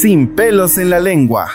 Sin pelos en la lengua.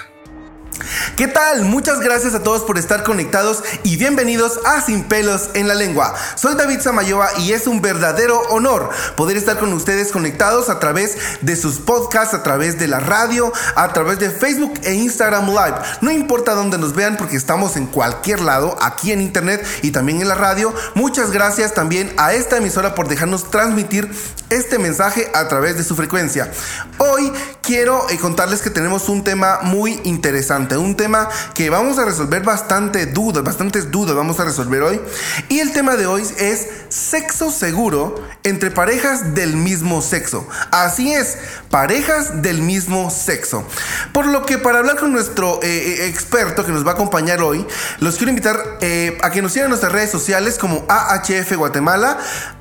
¿Qué tal? Muchas gracias a todos por estar conectados y bienvenidos a Sin pelos en la lengua. Soy David Samayoa y es un verdadero honor poder estar con ustedes conectados a través de sus podcasts, a través de la radio, a través de Facebook e Instagram Live. No importa dónde nos vean porque estamos en cualquier lado, aquí en internet y también en la radio. Muchas gracias también a esta emisora por dejarnos transmitir este mensaje a través de su frecuencia. Hoy quiero eh, contarles que tenemos un tema muy interesante, un tema que vamos a resolver bastante dudas, bastantes dudas vamos a resolver hoy. Y el tema de hoy es sexo seguro entre parejas del mismo sexo. Así es, parejas del mismo sexo. Por lo que para hablar con nuestro eh, eh, experto que nos va a acompañar hoy, los quiero invitar a que nos sigan en nuestras redes sociales como AHF Guatemala,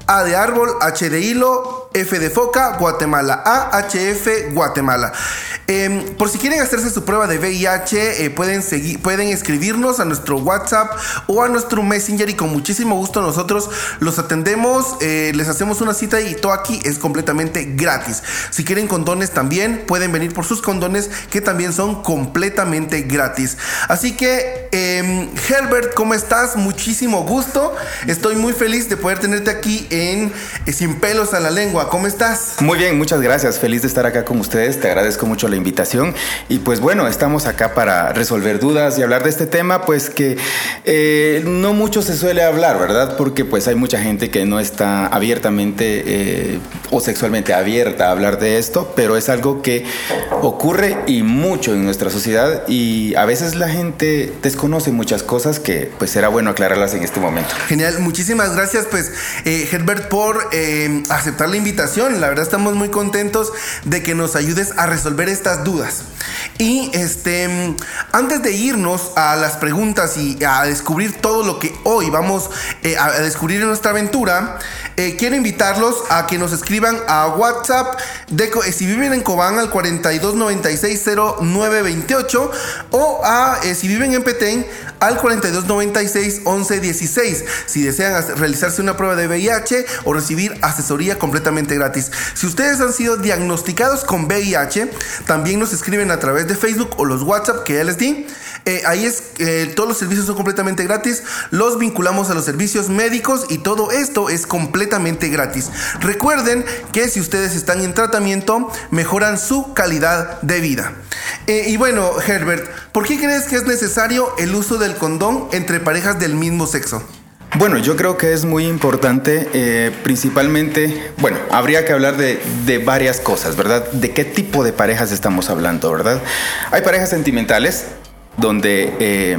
A de árbol, H de hilo, F de foca, Guatemala, AHF Guatemala. Em, por si quieren hacerse su prueba de VIH, pueden, seguir, pueden escribirnos a nuestro WhatsApp o a nuestro Messenger y con muchísimo gusto nosotros los atendemos, les hacemos una cita y todo aquí es completamente gratis. Si quieren condones también, pueden venir por sus condones que también son completamente gratis. Así que, em, Herbert, ¿cómo estás? Muchísimo gusto. Estoy muy feliz de poder tenerte aquí en eh, Sin pelos a la lengua. ¿Cómo estás? Muy bien, muchas gracias. Feliz de estar acá con ustedes. Te agradezco mucho la invitación. Y pues bueno, estamos acá para resolver dudas y hablar de este tema, pues que eh, no mucho se suele hablar, ¿verdad? Porque pues hay mucha gente que no está abiertamente eh, o sexualmente abierta a hablar de esto, pero es algo que ocurre y mucho en nuestra sociedad y a veces la gente desconoce muchas cosas que pues será bueno aclararlas en este momento. Genial, muchísimas gracias pues eh, Herbert por eh, aceptar la invitación. La verdad estamos muy contentos de que nos ayudes a resolver estas dudas. Y este, antes de irnos a las preguntas y a descubrir todo lo que hoy vamos eh, a descubrir en nuestra aventura, eh, quiero invitarlos a que nos escriban a WhatsApp de, eh, si viven en Cobán al 42960928 o a si viven en Petén al 42961116 si desean realizarse una prueba de VIH o recibir asesoría completamente gratis. Si ustedes han sido diagnosticados con VIH, también nos escriben a través de Facebook o los WhatsApp que ya les di. Eh, ahí es, eh, todos los servicios son completamente gratis. Los vinculamos a los servicios médicos y todo esto es completamente gratis. Recuerden que si ustedes están en tratamiento, mejoran su calidad de vida. Eh, y bueno, Herbert, ¿por qué crees que es necesario el uso del condón entre parejas del mismo sexo? Bueno, yo creo que es muy importante, principalmente, bueno, habría que hablar de, de, varias cosas, ¿verdad? ¿De qué tipo de parejas estamos hablando, verdad? Hay parejas sentimentales donde eh,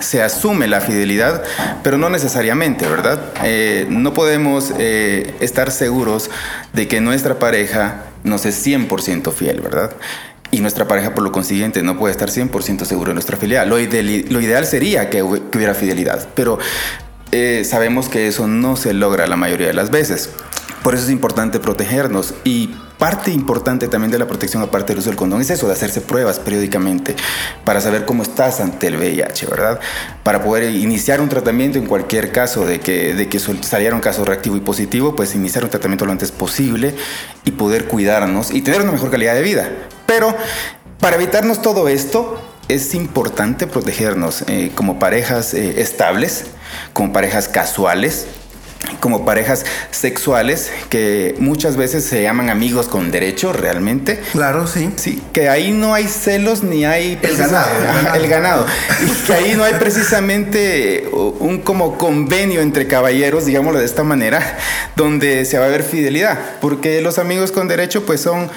se asume la fidelidad, pero no necesariamente, ¿verdad? Eh, no podemos eh, estar seguros de que nuestra pareja nos es 100% fiel, ¿verdad? Y nuestra pareja, por lo consiguiente, no puede estar 100% seguro de nuestra fidelidad. Lo, ideal sería que, hubiera fidelidad, pero sabemos que eso no se logra la mayoría de las veces. Por eso es importante protegernos y parte importante también de la protección aparte del uso del condón es eso, de hacerse pruebas periódicamente para saber cómo estás ante el VIH, ¿verdad? Para poder iniciar un tratamiento en cualquier caso de que, de que saliera un caso reactivo y positivo, pues iniciar un tratamiento lo antes posible y poder cuidarnos y tener una mejor calidad de vida. Pero para evitarnos todo esto, es importante protegernos eh, como parejas eh, estables, como parejas casuales, como parejas sexuales que muchas veces se llaman amigos con derecho realmente. Claro, sí. Sí, que ahí no hay celos ni hay el ganado, el ganado. Y que ahí no hay precisamente un como convenio entre caballeros, digámoslo de esta manera, donde se va a ver fidelidad, porque los amigos con derecho pues son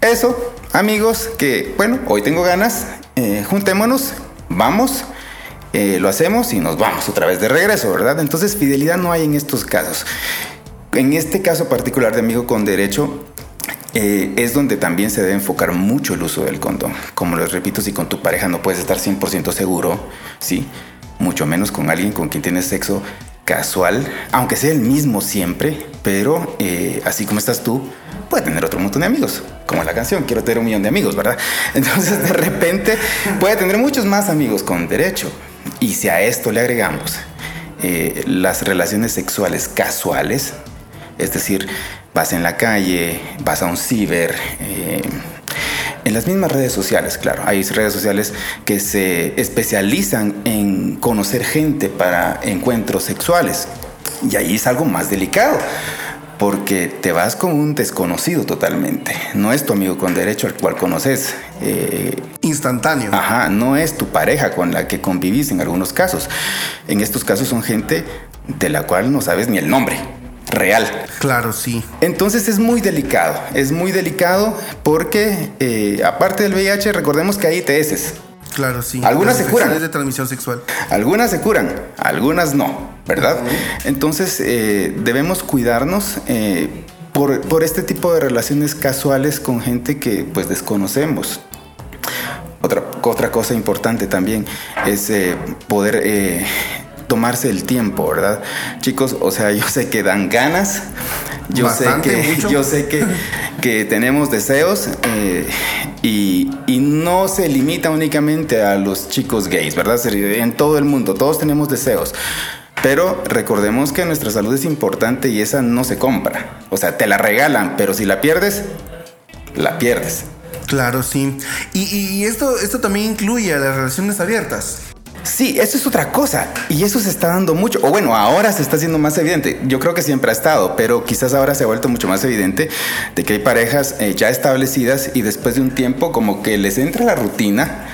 eso, amigos que, bueno, hoy tengo ganas, eh, juntémonos, vamos eh, lo hacemos y nos vamos otra vez de regreso, ¿verdad? Entonces fidelidad no hay en estos casos. En este caso particular de amigo con derecho, eh, es donde también se debe enfocar mucho el uso del condón. Como les repito, si con tu pareja no puedes estar 100% seguro, sí, mucho menos con alguien con quien tienes sexo casual, aunque sea el mismo siempre, pero eh, así como estás tú, puede tener otro montón de amigos, como la canción, quiero tener un millón de amigos, ¿verdad? Entonces de repente puede tener muchos más amigos con derecho, y si a esto le agregamos eh, las relaciones sexuales casuales, es decir, vas en la calle, vas a un ciber, eh, En las mismas redes sociales, claro. Hay redes sociales que se especializan en conocer gente para encuentros sexuales. Y ahí es algo más delicado porque te vas con un desconocido totalmente. No es tu amigo con derecho al cual conoces. Eh, Instantáneo. Ajá, no es tu pareja con la que convivís en algunos casos. En estos casos son gente de la cual no sabes ni el nombre real. Claro, sí. Entonces es muy delicado, es muy delicado porque eh, aparte del VIH recordemos que hay ITS. Claro, sí. Algunas se curan. de transmisión sexual. Algunas se curan, algunas no, ¿verdad? Entonces eh, debemos cuidarnos eh, por, este tipo de relaciones casuales con gente que pues desconocemos. Otra, otra cosa importante también es eh, poder tomarse el tiempo, ¿verdad? Chicos, o sea, yo sé que dan ganas, yo sé que, yo sé que, que tenemos deseos eh, y, y, no se limita únicamente a los chicos gays, ¿verdad? En todo el mundo, todos tenemos deseos. Pero recordemos que nuestra salud es importante y esa no se compra. O sea, te la regalan, pero si la pierdes, la pierdes. Claro, sí. Y, y esto, esto también incluye a las relaciones abiertas. Sí, eso es otra cosa. Y eso se está dando mucho. O bueno, ahora se está haciendo más evidente. Yo creo que siempre ha estado, pero quizás ahora se ha vuelto mucho más evidente de que hay parejas eh, ya establecidas y después de un tiempo como que les entra la rutina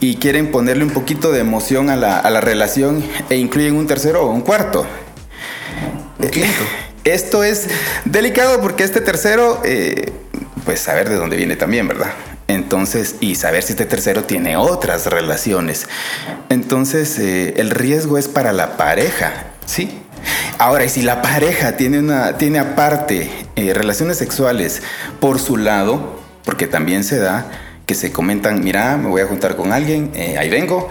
y quieren ponerle un poquito de emoción a la, relación e incluyen un tercero o un cuarto. Esto es delicado porque este tercero, eh, pues saber de dónde viene también, ¿verdad? Entonces, y saber si este tercero tiene otras relaciones. Entonces, eh, el riesgo es para la pareja, ¿sí? Ahora, y si la pareja tiene, una, tiene aparte eh, relaciones sexuales por su lado, porque también se da que se comentan, mira, me voy a juntar con alguien, eh, ahí vengo,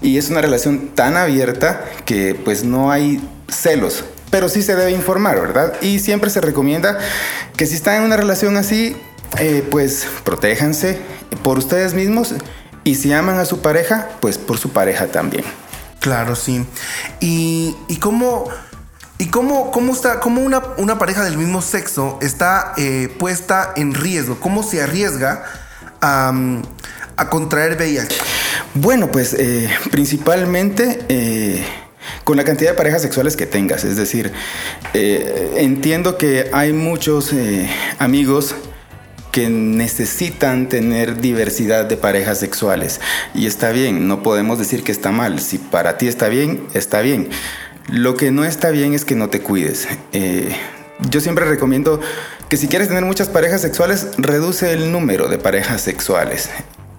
y es una relación tan abierta que pues no hay celos, pero sí se debe informar, ¿verdad? Y siempre se recomienda que si están en una relación así, eh, pues protéjanse por ustedes mismos y si aman a su pareja, pues por su pareja también. Claro, sí. ¿Y, cómo, y cómo, cómo está, cómo una, una, pareja del mismo sexo está eh, puesta en riesgo? ¿Cómo se arriesga a, contraer VIH? Bueno, pues eh, principalmente con la cantidad de parejas sexuales que tengas. Es decir, entiendo que hay muchos amigos que necesitan tener diversidad de parejas sexuales. Y está bien, no podemos decir que está mal. Si para ti está bien, está bien. Lo que no está bien es que no te cuides. Eh, yo siempre recomiendo que si quieres tener muchas parejas sexuales, reduce el número de parejas sexuales.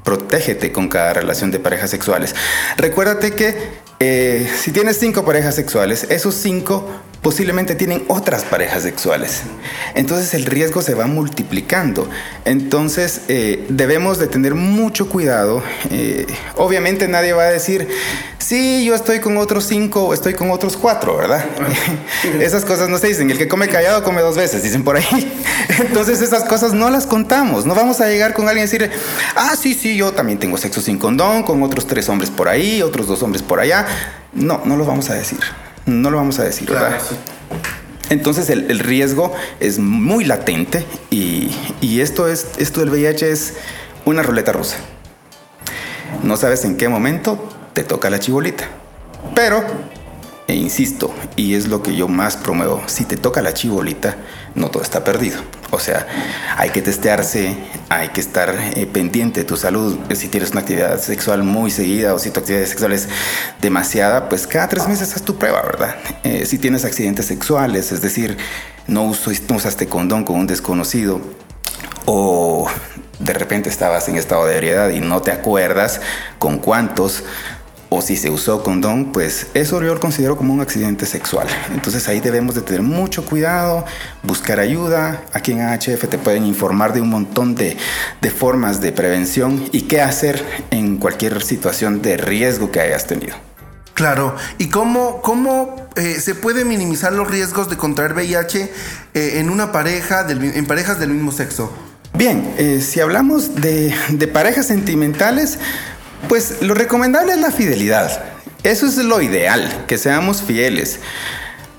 Protégete con cada relación de parejas sexuales. Recuérdate que eh, si tienes cinco parejas sexuales, esos cinco posiblemente tienen otras parejas sexuales. Entonces el riesgo se va multiplicando. Entonces eh, debemos de tener mucho cuidado. Eh, obviamente nadie va a decir, sí, yo estoy con otros cinco o estoy con otros cuatro, ¿verdad? esas cosas no se dicen. El que come callado come dos veces, dicen por ahí. Entonces esas cosas no las contamos. No vamos a llegar con alguien y decir, ah, sí, sí, yo también tengo sexo sin condón, con otros tres hombres por ahí, otros dos hombres por allá. No, no lo vamos a decir. No lo vamos a decir, ¿verdad? Entonces el, riesgo es muy latente y, y, esto, es, esto del VIH es una ruleta rusa. No sabes en qué momento te toca la chibolita. Pero e insisto, y es lo que yo más promuevo, si te toca la chibolita, no todo está perdido. O sea, hay que testearse, hay que estar eh, pendiente de tu salud. Si tienes una actividad sexual muy seguida o si tu actividad sexual es demasiada, pues cada tres meses haz tu prueba, ¿verdad? Eh, si tienes accidentes sexuales, es decir, no, usaste condón con un desconocido o de repente estabas en estado de ebriedad y no te acuerdas con cuántos, o si se usó condón, pues eso yo lo considero como un accidente sexual. Entonces ahí debemos de tener mucho cuidado, buscar ayuda. Aquí en AHF te pueden informar de un montón de, formas de prevención y qué hacer en cualquier situación de riesgo que hayas tenido. Claro, ¿y cómo, cómo eh, se puede minimizar los riesgos de contraer VIH eh, en una pareja, en parejas del mismo sexo? Bien, eh, si hablamos de, de parejas sentimentales, pues lo recomendable es la fidelidad. Eso es lo ideal, que seamos fieles.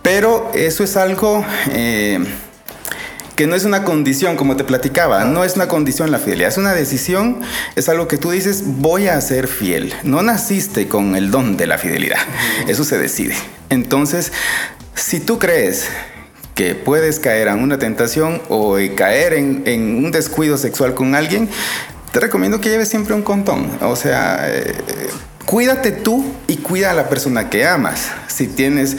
Pero eso es algo eh, que no es una condición, como te platicaba, no es una condición la fidelidad, es una decisión, es algo que tú dices, voy a ser fiel. No naciste con el don de la fidelidad, eso se decide. Entonces, si tú crees que puedes caer en una tentación o caer en, un descuido sexual con alguien, te recomiendo que lleves siempre un contón. O sea, eh, cuídate tú y cuida a la persona que amas. Si tienes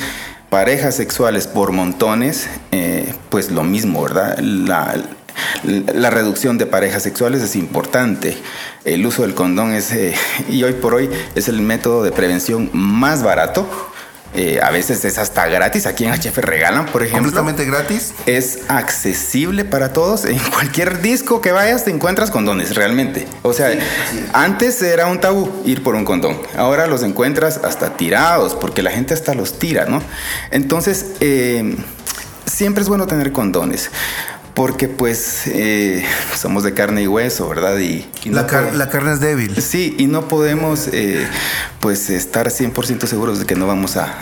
parejas sexuales por montones, eh, pues lo mismo, ¿verdad? La, la reducción de parejas sexuales es importante. El uso del condón es, eh, y hoy por hoy, es el método de prevención más barato eh, a veces es hasta gratis. Aquí en HF regalan, por ejemplo. Completamente gratis. Es accesible para todos. En cualquier disco que vayas te encuentras condones, realmente. O sea, antes era un tabú ir por un condón. Ahora los encuentras hasta tirados, porque la gente hasta los tira, ¿no? Entonces, eh, siempre es bueno tener condones porque pues eh, somos de carne y hueso, ¿verdad? Y, la, carne es débil. Sí, y no podemos eh, pues estar 100% seguros de que no vamos a,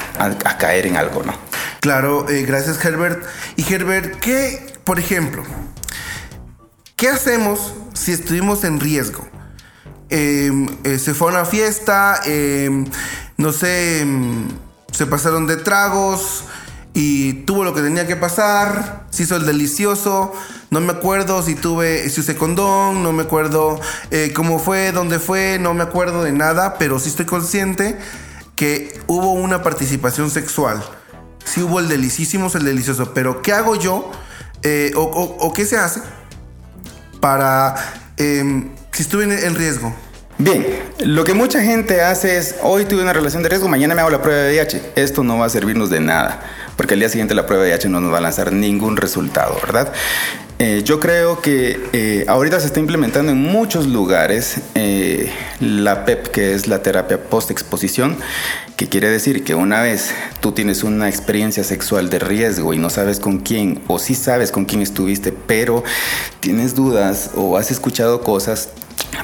caer en algo, ¿no? Claro, eh, gracias Herbert. Y Herbert, ¿qué, por ejemplo, qué hacemos si estuvimos en riesgo? Em, se fue a una fiesta, em, no sé, em, se pasaron de tragos, y tuvo lo que tenía que pasar, se hizo el delicioso, no me acuerdo si tuve, si usé condón, no me acuerdo eh, cómo fue, dónde fue, no me acuerdo de nada, pero sí estoy consciente que hubo una participación sexual. Sí hubo el delicísimo, el delicioso, pero ¿qué hago yo? Eh, o, qué se hace para em, si estuve en riesgo? Bien, lo que mucha gente hace es, hoy tuve una relación de riesgo, mañana me hago la prueba de VIH. Esto no va a servirnos de nada, porque al día siguiente la prueba de VIH no nos va a lanzar ningún resultado, ¿verdad? Eh, yo creo que eh, ahorita se está implementando en muchos lugares eh, la PEP, que es la terapia post-exposición, que quiere decir que una vez tú tienes una experiencia sexual de riesgo y no sabes con quién, o sí sabes con quién estuviste, pero tienes dudas o has escuchado cosas,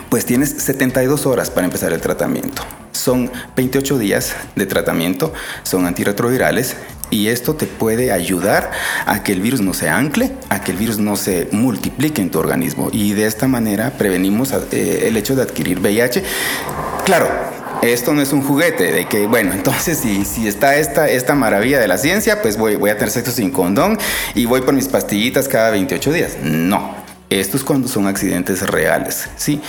pues tienes 72 horas para empezar el tratamiento. Son 28 días de tratamiento, son antirretrovirales y esto te puede ayudar a que el virus no se ancle, a que el virus no se multiplique en tu organismo y de esta manera prevenimos eh, el hecho de adquirir VIH. Claro, esto no es un juguete de que, bueno, entonces si, si está esta, esta maravilla de la ciencia, pues voy, a tener sexo sin condón y voy por mis pastillitas cada 28 días. No, esto es cuando son accidentes reales, ¿sí?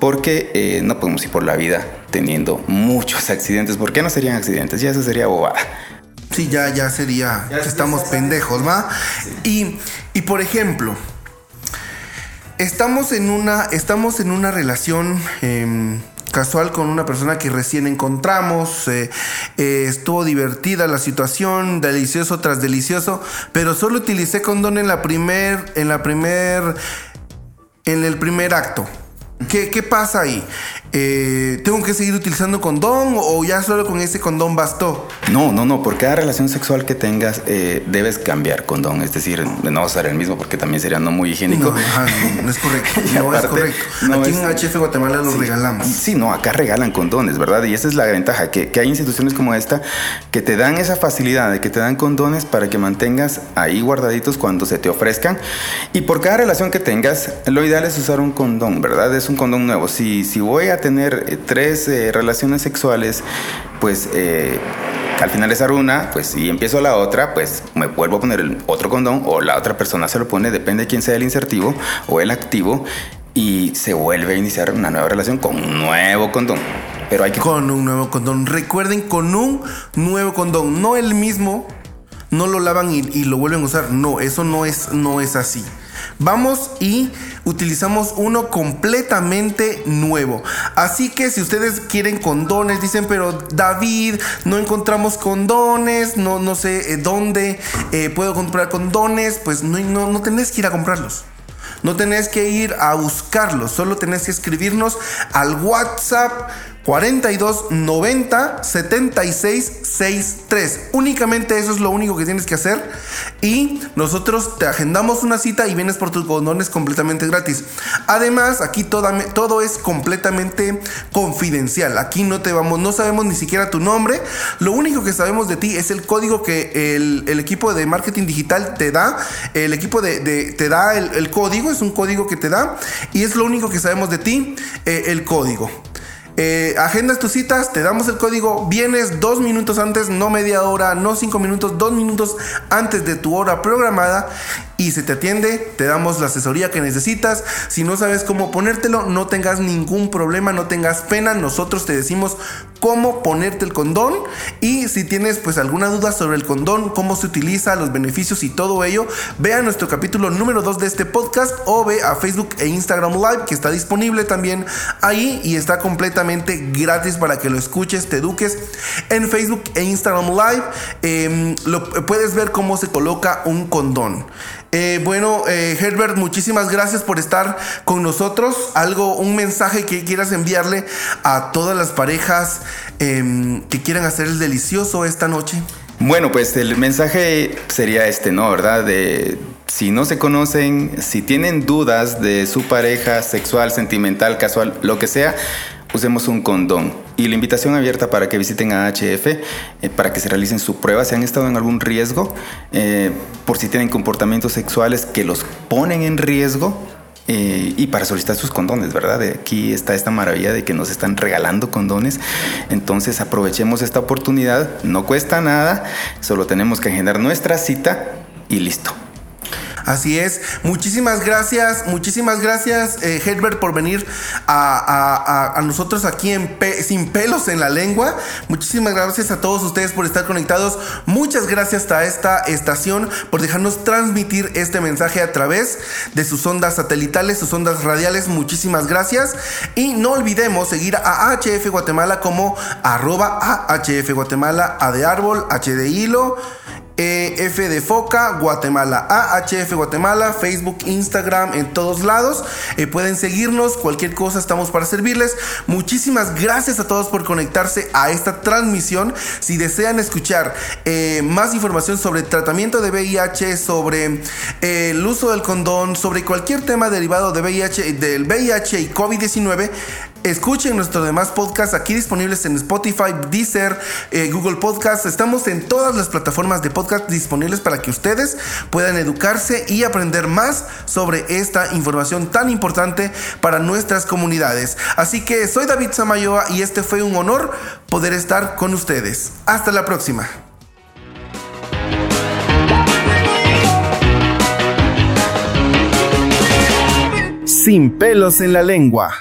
Porque eh, no podemos ir por la vida teniendo muchos accidentes. ¿Por qué no serían accidentes? Ya eso sería bobada. Sí, ya, ya sería. estamos pendejos, ¿va? Y, y por ejemplo, estamos en una, estamos en una relación. Em, casual con una persona que recién encontramos. Eh, eh, estuvo divertida la situación, delicioso tras delicioso, pero solo utilicé condón en la primer, en la primer, en el primer acto. ¿Qué, ¿Qué, pasa ahí? Eh, ¿Tengo que seguir utilizando condón o ya solo con ese condón bastó? No, no, no. Por cada relación sexual que tengas eh, debes cambiar condón. Es decir, no ser el mismo porque también sería no muy higiénico. No, no, es correcto. no es correcto. Aquí en HF Guatemala los regalamos. Sí, no, acá regalan condones, ¿verdad? Y esa es la ventaja, que, que hay instituciones como esta que te dan esa facilidad de que te dan condones para que mantengas ahí guardaditos cuando se te ofrezcan. Y por cada relación que tengas, lo ideal es usar un condón, ¿verdad? Es un condón nuevo. Si, si voy a tener eh, tres eh, relaciones sexuales, pues eh, al finalizar una, pues si empiezo la otra, pues me vuelvo a poner el otro condón o la otra persona se lo pone, depende de quién sea el insertivo o el activo, y se vuelve a iniciar una nueva relación con un nuevo condón. Pero hay que... Con un nuevo condón. Recuerden, con un nuevo condón, no el mismo, no lo lavan y, y lo vuelven a usar. No, eso no es, no es así. Vamos y utilizamos uno completamente nuevo. Así que si ustedes quieren condones, dicen, pero David, no encontramos condones, no, no sé eh, dónde eh, puedo comprar condones, pues no, no, no tenés que ir a comprarlos. No tenés que ir a buscarlos, solo tenés que escribirnos al WhatsApp 42 90 76 63. Únicamente eso es lo único que tienes que hacer. Y nosotros te agendamos una cita y vienes por tus condones completamente gratis. Además, aquí todo es completamente confidencial. Aquí no te vamos, no sabemos ni siquiera tu nombre. Lo único que sabemos de ti es el código que el, equipo de marketing digital te da. El equipo de, te da el, código, es un código que te da. Y es lo único que sabemos de ti, eh, el código. Eh, agendas tus citas, te damos el código, vienes dos minutos antes, no media hora, no cinco minutos, dos minutos antes de tu hora programada y se te atiende, te damos la asesoría que necesitas. Si no sabes cómo ponértelo, no tengas ningún problema, no tengas pena, nosotros te decimos cómo ponerte el condón y si tienes pues alguna duda sobre el condón, cómo se utiliza, los beneficios y todo ello, ve a nuestro capítulo número 2 de este podcast o ve a Facebook e Instagram Live que está disponible también ahí y está completamente gratis para que lo escuches, te eduques en Facebook e Instagram Live. Em, lo, puedes ver cómo se coloca un condón. Eh, bueno, eh, Herbert, muchísimas gracias por estar con nosotros. Algo, un mensaje que quieras enviarle a todas las parejas em, que quieran hacer el delicioso esta noche. Bueno, pues el mensaje sería este, ¿no? ¿Verdad? De si no se conocen, si tienen dudas de su pareja sexual, sentimental, casual, lo que sea, usemos un condón. Y la invitación abierta para que visiten a HF, eh, para que se realicen su prueba, si han estado en algún riesgo, eh, por si tienen comportamientos sexuales que los ponen en riesgo. Eh, y para solicitar sus condones, ¿verdad? Aquí está esta maravilla de que nos están regalando condones. Entonces aprovechemos esta oportunidad. No cuesta nada, solo tenemos que agendar nuestra cita y listo. Así es. Muchísimas gracias, muchísimas gracias, eh, Herbert, por venir a, nosotros aquí en Sin Pelos en la Lengua. Muchísimas gracias a todos ustedes por estar conectados. Muchas gracias a esta estación por dejarnos transmitir este mensaje a través de sus ondas satelitales, sus ondas radiales. Muchísimas gracias. Y no olvidemos seguir a HF Guatemala como arroba HF Guatemala, A de árbol, H de hilo. EF de Foca, Guatemala, AHF Guatemala, Facebook, Instagram, en todos lados. Eh, pueden seguirnos, cualquier cosa estamos para servirles. Muchísimas gracias a todos por conectarse a esta transmisión. Si desean escuchar eh, más información sobre tratamiento de VIH, sobre eh, el uso del condón, sobre cualquier tema derivado de VIH, del VIH y COVID-19, Escuchen nuestros demás podcasts aquí disponibles en Spotify, Deezer, eh, Google Podcasts. Estamos en todas las plataformas de podcast disponibles para que ustedes puedan educarse y aprender más sobre esta información tan importante para nuestras comunidades. Así que soy David Samayoa y este fue un honor poder estar con ustedes. Hasta la próxima. Sin pelos en la lengua.